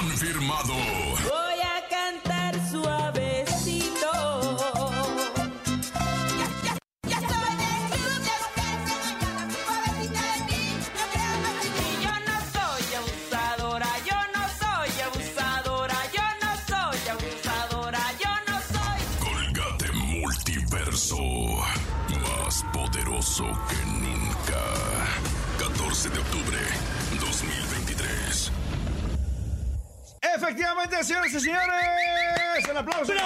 Confirmado. Voy a cantar suavecito. Ya, ya, ya soy de club de ti, mí. Yo no soy abusadora, yo no soy abusadora, yo no soy abusadora, yo no soy. Colgate Multiverso. Más poderoso que nunca. 14 de octubre 2023. Efectivamente, señoras y señores, el aplauso. En el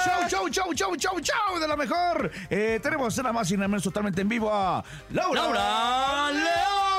show, show, show, show, show, show de la mejor. Eh, tenemos nada más y nada menos totalmente en vivo a Laura. Laura León.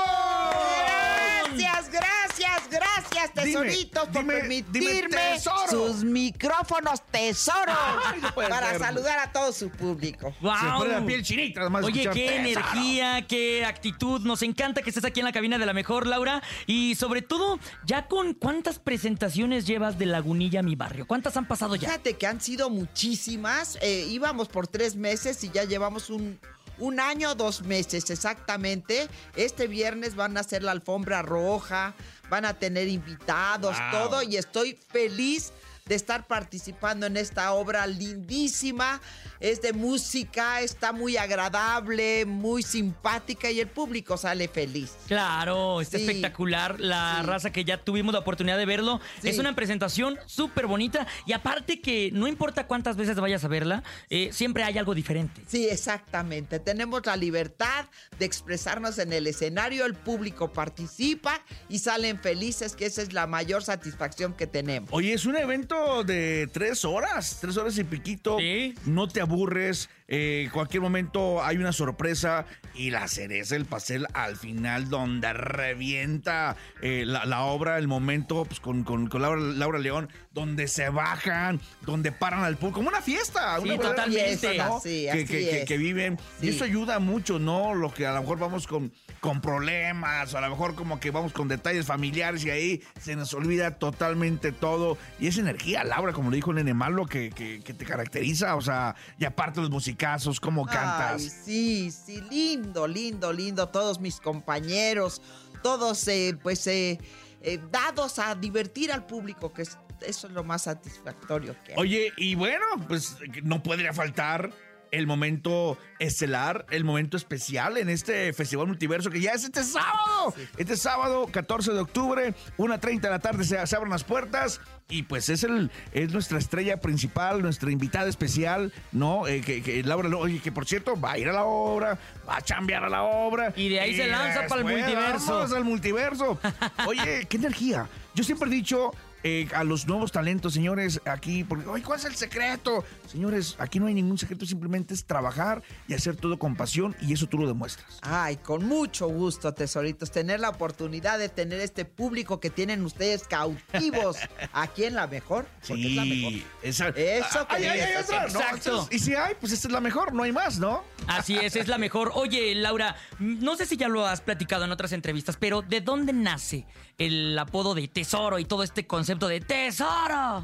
Gracias, gracias, Dime, tesoritos, por permitirme dime, sus micrófonos tesoro Ay, no puede para ser. saludar a todo su público. Se me pone la ¡Wow! piel chinita, además Oye, escuchar qué tesoro. energía, qué actitud. Nos encanta que estés aquí en la cabina de la mejor, Laura. Y sobre todo, ya con cuántas presentaciones llevas de Lagunilla a mi barrio. ¿Cuántas han pasado ya? Fíjate que han sido muchísimas. eh, íbamos por tres meses y ya llevamos un, un año, dos meses exactamente. Este viernes van a hacer la alfombra roja, van a tener invitados, Wow. todo. Y estoy feliz de estar participando en esta obra lindísima. Es de música, está muy agradable, muy simpática y el público sale feliz. Claro, está Sí, espectacular la sí. raza que ya tuvimos la oportunidad de verlo. Sí. Es una presentación súper bonita y aparte que no importa cuántas veces vayas a verla, eh, siempre hay algo diferente. Sí, exactamente. Tenemos la libertad de expresarnos en el escenario, el público participa y salen felices, que esa es la mayor satisfacción que tenemos. Oye, es un evento de tres horas, tres horas y piquito. Sí. No te aburres. Eh, cualquier momento hay una sorpresa y la cereza, el pastel al final, donde revienta eh, la, la obra, el momento pues, con, con- con Laura, Laura León, donde se bajan, donde paran al público, como una fiesta. Sí, una totalmente. fiesta, ¿no? Sí, que, así que- que- es. que viven. Y eso ayuda mucho, ¿no? Lo que a lo mejor vamos con, con problemas, o a lo mejor como que vamos con detalles familiares y ahí se nos olvida totalmente todo. Y esa energía, Laura, como le dijo Nene Malo, que, que, que te caracteriza, o sea, y aparte los musicazos, cómo cantas. Ay, sí, sí, lindo, lindo, lindo. Todos mis compañeros, todos eh, pues eh, eh, dados a divertir al público, que es- eso es lo más satisfactorio que hay. Oye, y bueno, pues no podría faltar el momento estelar, el momento especial en este Festival Multiverso que ya es este sábado. Este sábado, 14 de octubre, 1.30 de la tarde se, se abren las puertas y pues es el es nuestra estrella principal, nuestra invitada especial, ¿no? Eh, que, que Laura, oye, que por cierto va a ir a la obra, va a chambear a la obra. Y de ahí se lanza pa'l después multiverso. vamos al multiverso. Oye, qué energía. Yo siempre he dicho eh, a los nuevos talentos, señores, aquí, porque, oye, ¿cuál es el secreto? Señores, aquí no hay ningún secreto, simplemente es trabajar y hacer todo con pasión y eso tú lo demuestras. Ay, con mucho gusto, tesoritos, tener la oportunidad de tener este público que tienen ustedes cautivos aquí en la mejor, porque es la mejor. esa- Eso que Ay, ay, ay, otra, ¿no? exacto. Y si hay, pues esta es la mejor, no hay más, ¿no? Así es, es la mejor. Oye, Laura, no sé si ya lo has platicado en otras entrevistas, pero ¿de dónde nace el apodo de tesoro y todo este concepto de tesoro?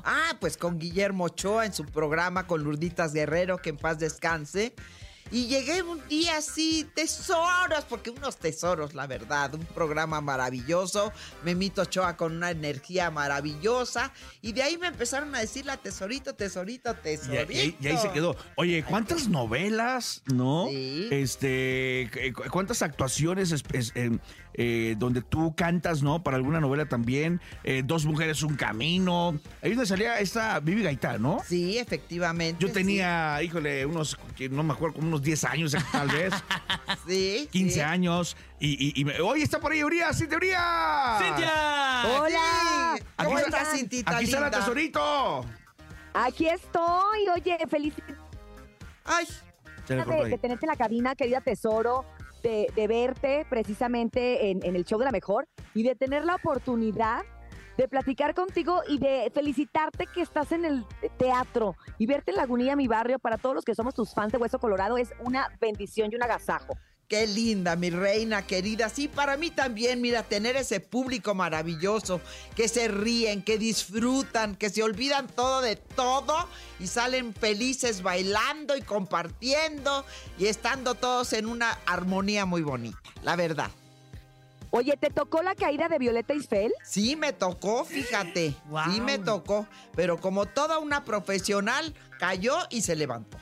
Ah, pues con Guillermo Ochoa en su programa con Lurditas Guerrero, que en paz descanse. Y llegué un día así, tesoros, porque unos tesoros, la verdad. Un programa maravilloso. Memito Ochoa con una energía maravillosa. Y de ahí me empezaron a decir la tesorito, tesorito, tesorito. y ahí- y ahí se quedó. Oye, ¿cuántas novelas, no? Sí. Este, cu- ¿cuántas actuaciones es- es- eh, eh, donde tú cantas, no? Para alguna novela también. Eh, Dos mujeres, un camino. Ahí donde salía esta Vivi Gaitán, ¿no? Sí, efectivamente. Yo tenía, híjole, unos, no me acuerdo, como unos 10 años tal vez, Sí. 15 sí. años. Y, y, y me- ¡Oye, está por ahí Urias! ¡Cintia Urias! ¡Cintia! Hola. Aquí ¿Cómo está- estás, Cintita Aquí está la tesorito. Aquí estoy, oye, feliz Ay, de, de tenerte en la cabina, querida Tesoro, de, de verte precisamente en, en el show de la mejor y de tener la oportunidad de platicar contigo y de felicitarte que estás en el teatro y verte en Lagunilla, mi barrio, para todos los que somos tus fans de Hueso Colorado, es una bendición y un agasajo. Qué linda, mi reina querida. Sí, para mí también, mira, tener ese público maravilloso, que se ríen, que disfrutan, que se olvidan todo de todo y salen felices bailando y compartiendo y estando todos en una armonía muy bonita, la verdad. Oye, ¿te tocó la caída de Violeta Isfel? Sí, me tocó, fíjate. Wow. Sí, me tocó. Pero como toda una profesional, cayó y se levantó.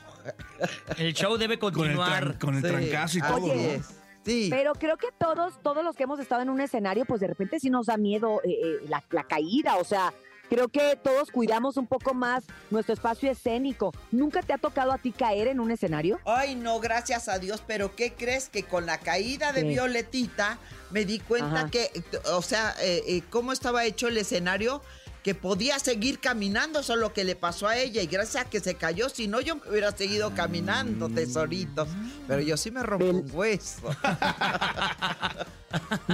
El show debe Con el, continuar. tran- con el Sí, trancazo y todo, ¿no? Sí. Pero creo que todos, todos los que hemos estado en un escenario, pues de repente sí nos da miedo eh, eh, la, la caída. O sea, creo que todos cuidamos un poco más nuestro espacio escénico. ¿Nunca te ha tocado a ti caer en un escenario? Ay, no, gracias a Dios, pero ¿qué crees? Que con la caída de ¿Qué? Violetita me di cuenta Ajá. que, o sea, eh, eh, cómo estaba hecho el escenario, que podía seguir caminando, solo que le pasó a ella y gracias a que se cayó, si no yo me hubiera seguido caminando, tesoritos. Pero yo sí me rompí un hueso.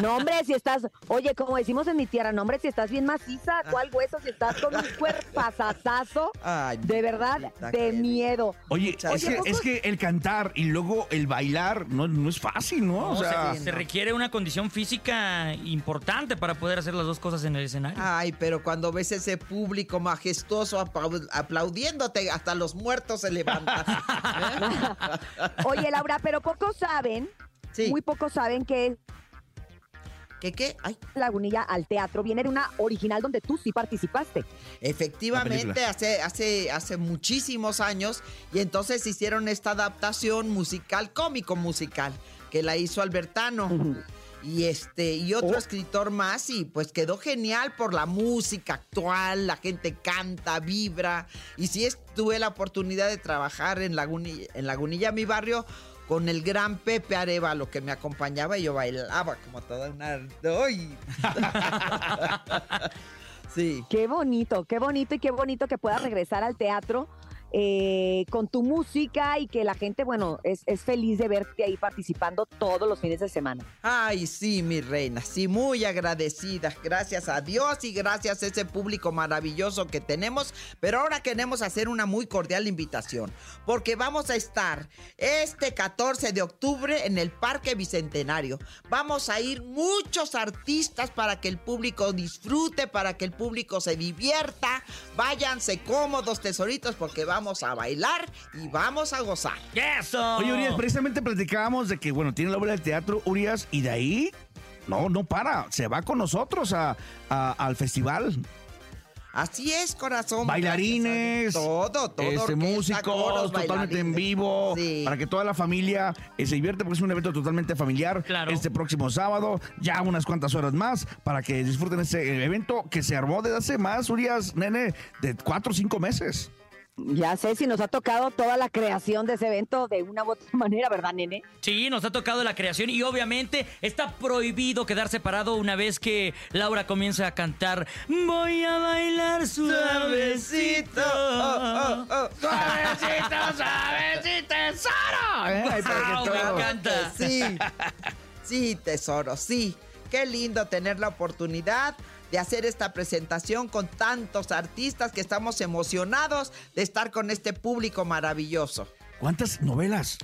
No, hombre, si estás, oye, como decimos en mi tierra, no, hombre, si estás bien maciza, ¿cuál hueso? Si estás con un cuerpazazazo, Ay, de verdad, de miedo. Oye, es que, es que el cantar y luego el bailar no, no es fácil, ¿no? No, o sea, se, se requiere una condición física importante para poder hacer las dos cosas en el escenario. Ay, pero cuando ves ese público majestuoso aplaudiéndote, hasta los muertos se levantan. Oye, Laura, pero pocos saben, Sí. muy pocos saben que ¿Qué qué? Ay, Lagunilla al teatro viene de una original donde tú sí participaste. Efectivamente, hace, hace, hace muchísimos años, y entonces hicieron esta adaptación musical, cómico musical, que la hizo Albertano. Y este, y otro Oh. escritor más, y pues quedó genial por la música actual, la gente canta, vibra. Y sí es- tuve la oportunidad de trabajar en Lagunilla, en Lagunilla, mi barrio, con el gran Pepe Arevalo que me acompañaba y yo bailaba como toda una. ¡Ay! sí. Qué bonito, qué bonito y qué bonito que puedas regresar al teatro eh, con tu música y que la gente, bueno, es, es feliz de verte ahí participando todos los fines de semana. Ay, sí, mi reina, sí, muy agradecida. Gracias a Dios y gracias a ese público maravilloso que tenemos. Pero ahora queremos hacer una muy cordial invitación, porque vamos a estar este 14 de octubre en el Parque Bicentenario. Vamos a ir muchos artistas para que el público disfrute, para que el público se divierta. Váyanse cómodos, tesoritos, porque vamos a bailar y vamos a gozar. ¡Eso! Oye, Urias, precisamente platicábamos de que, bueno, tiene la obra de teatro, Urias, y de ahí, no, no para, se va con nosotros a- a- al festival. Así es, corazón. Bailarines. Todo, todo. este, músicos, coros, totalmente en vivo, Sí. para que toda la familia eh, se divierte, porque es un evento totalmente familiar. Claro. Este próximo sábado, ya unas cuantas horas más, para que disfruten ese evento que se armó desde hace más, Urias, nene, de cuatro o cinco meses. Ya sé si nos ha tocado toda la creación de ese evento de una u otra manera, ¿verdad, nene? Sí, nos ha tocado la creación y obviamente está prohibido quedar separado una vez que Laura comienza a cantar Voy a bailar suavecito. Oh, oh, oh. ¡Suavecito, suavecito, tesoro! Que Wow, me todo- encanta. Sí, sí, tesoro, sí. Qué lindo tener la oportunidad de hacer esta presentación con tantos artistas que estamos emocionados de estar con este público maravilloso. ¿Cuántas novelas?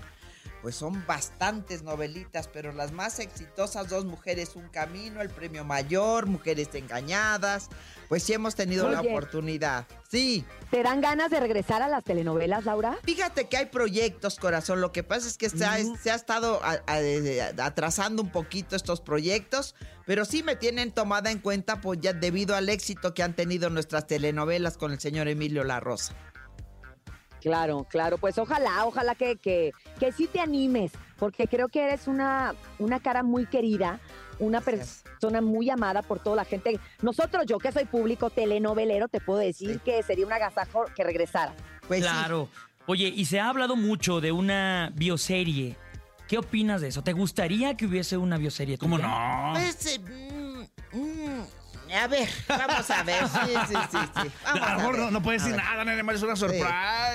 Pues son bastantes novelitas, pero las más exitosas, Dos Mujeres, Un Camino, El Premio Mayor, Mujeres Engañadas, pues sí hemos tenido la oportunidad. Sí, ¿Te dan ganas de regresar a las telenovelas, Laura? Fíjate que hay proyectos, corazón. Lo que pasa es que se ha, se ha estado a- a- atrasando un poquito estos proyectos, pero sí me tienen tomada en cuenta pues ya debido al éxito que han tenido nuestras telenovelas con el señor Emilio La Rosa. Claro, claro, pues ojalá, ojalá que, que, que sí te animes, porque creo que eres una, una cara muy querida, una Gracias. persona muy amada por toda la gente. Nosotros, yo que soy público telenovelero, te puedo decir Sí. que sería un agasajo que regresara. Pues sí. Claro. Oye, y se ha hablado mucho de una bioserie. ¿Qué opinas de eso? ¿Te gustaría que hubiese una bioserie? ¿Cómo tuya? no? Pues, eh, a ver, vamos a ver. Sí, sí, sí, sí. Vamos a lo mejor no, no puedes A decir nada, nene, más es una surprise.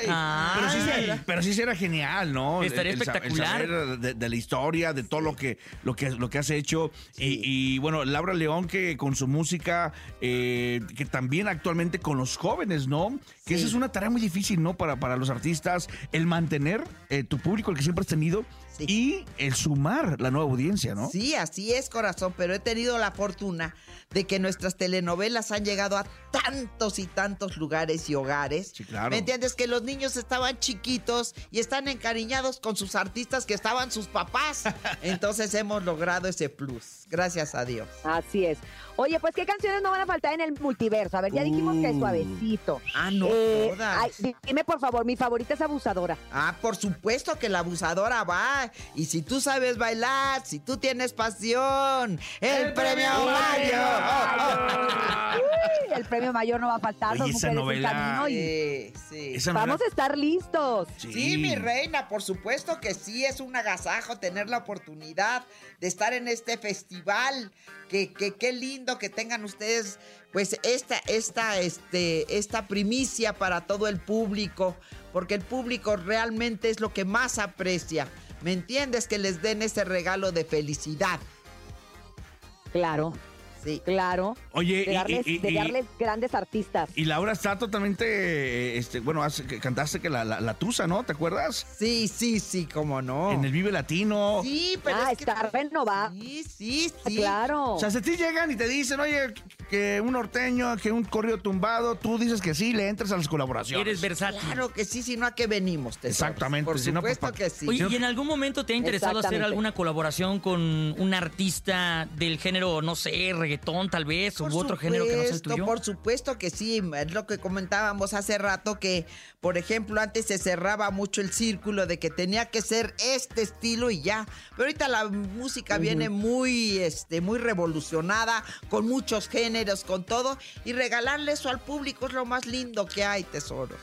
Ah. pero, sí, se- pero sí será genial, ¿no? Estaría El- el sa- el espectacular. saber de, de la historia, de todo lo que, lo que, lo que has hecho. Y, y, bueno, Laura León, que con su música, eh, que también actualmente con los jóvenes, ¿no? Que Sí. esa es una tarea muy difícil, ¿no? Para, para los artistas, el mantener eh, tu público, el que siempre has tenido, Sí. y el sumar la nueva audiencia, ¿no? Sí, así es, corazón, pero he tenido la fortuna de que nuestras telenovelas han llegado a tantos y tantos lugares y hogares. Sí, claro. ¿Me entiendes? Que los niños estaban chiquitos y están encariñados con sus artistas que estaban sus papás. Entonces hemos logrado ese plus. Gracias a Dios. Así es. Oye, pues qué canciones no van a faltar en el multiverso. A ver, ya dijimos que es Uh. suavecito. Ah, no, Eh, todas. ay, dime por favor, mi favorita es abusadora. Ah, por supuesto que la abusadora va. Y si tú sabes bailar, si tú tienes pasión, el, premio Mario. Uy, el premio mayor no va a faltar. Oye, esa novela- y Sí, sí. Esa vamos novela- a estar listos. Sí, mi reina, por supuesto que sí, es un agasajo tener la oportunidad de estar en este festival. Que, que qué lindo que tengan ustedes, pues, esta, esta, este, esta primicia para todo el público, porque el público realmente es lo que más aprecia. ¿Me entiendes? Que les den ese regalo de felicidad. Claro, Sí. claro. Oye, De y- darles, y- de y- darles grandes artistas. Y Laura está totalmente, eh, este, bueno, hace- que cantaste que la, la, la tusa, ¿no? ¿Te acuerdas? Sí, sí, sí, cómo no. En el Vive Latino. Sí, pero Ah, es que- está renovada. Sí, sí, sí. Claro. O sea, si a ti llegan y te dicen, oye, que un norteño, que un corrido tumbado, tú dices que sí, le entras a las colaboraciones. Eres versátil. Claro que sí, si no, ¿a qué venimos? tesoros? Exactamente, Por si no, pues, supuesto pa- que sí. Oye, ¿y en algún momento te ha interesado hacer alguna colaboración con un artista del género, no sé, reggaetón tal vez, Por u otro género que no sea el tuyo? Por supuesto que sí, es lo que comentábamos hace rato que, por ejemplo, antes se cerraba mucho el círculo de que tenía que ser este estilo y ya. Pero ahorita la música viene muy, este, muy revolucionada, con muchos géneros, con todo, y regalarle eso al público es lo más lindo que hay, tesoros.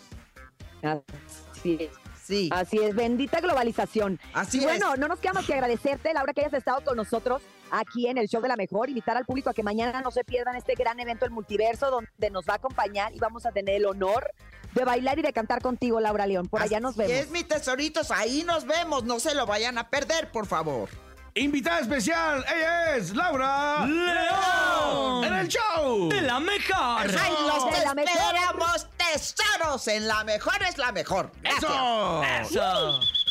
Así es. Sí. Así es, bendita globalización. Así y bueno, es. no nos queda más que agradecerte, Laura, que hayas estado con nosotros aquí en el show de la mejor, invitar al público a que mañana no se pierdan este gran evento El Multiverso, donde nos va a acompañar y vamos a tener el honor de bailar y de cantar contigo, Laura León. Por allá nos vemos. Es, mis tesoritos, ahí nos vemos, no se lo vayan a perder, por favor. Invitada especial, ella es Laura ¡León! En el show. ¡De la mejor! ¡Ay, los De la mejor. esperamos, tesoros! En la mejor es la mejor. Gracias. ¡Eso! ¡Eso!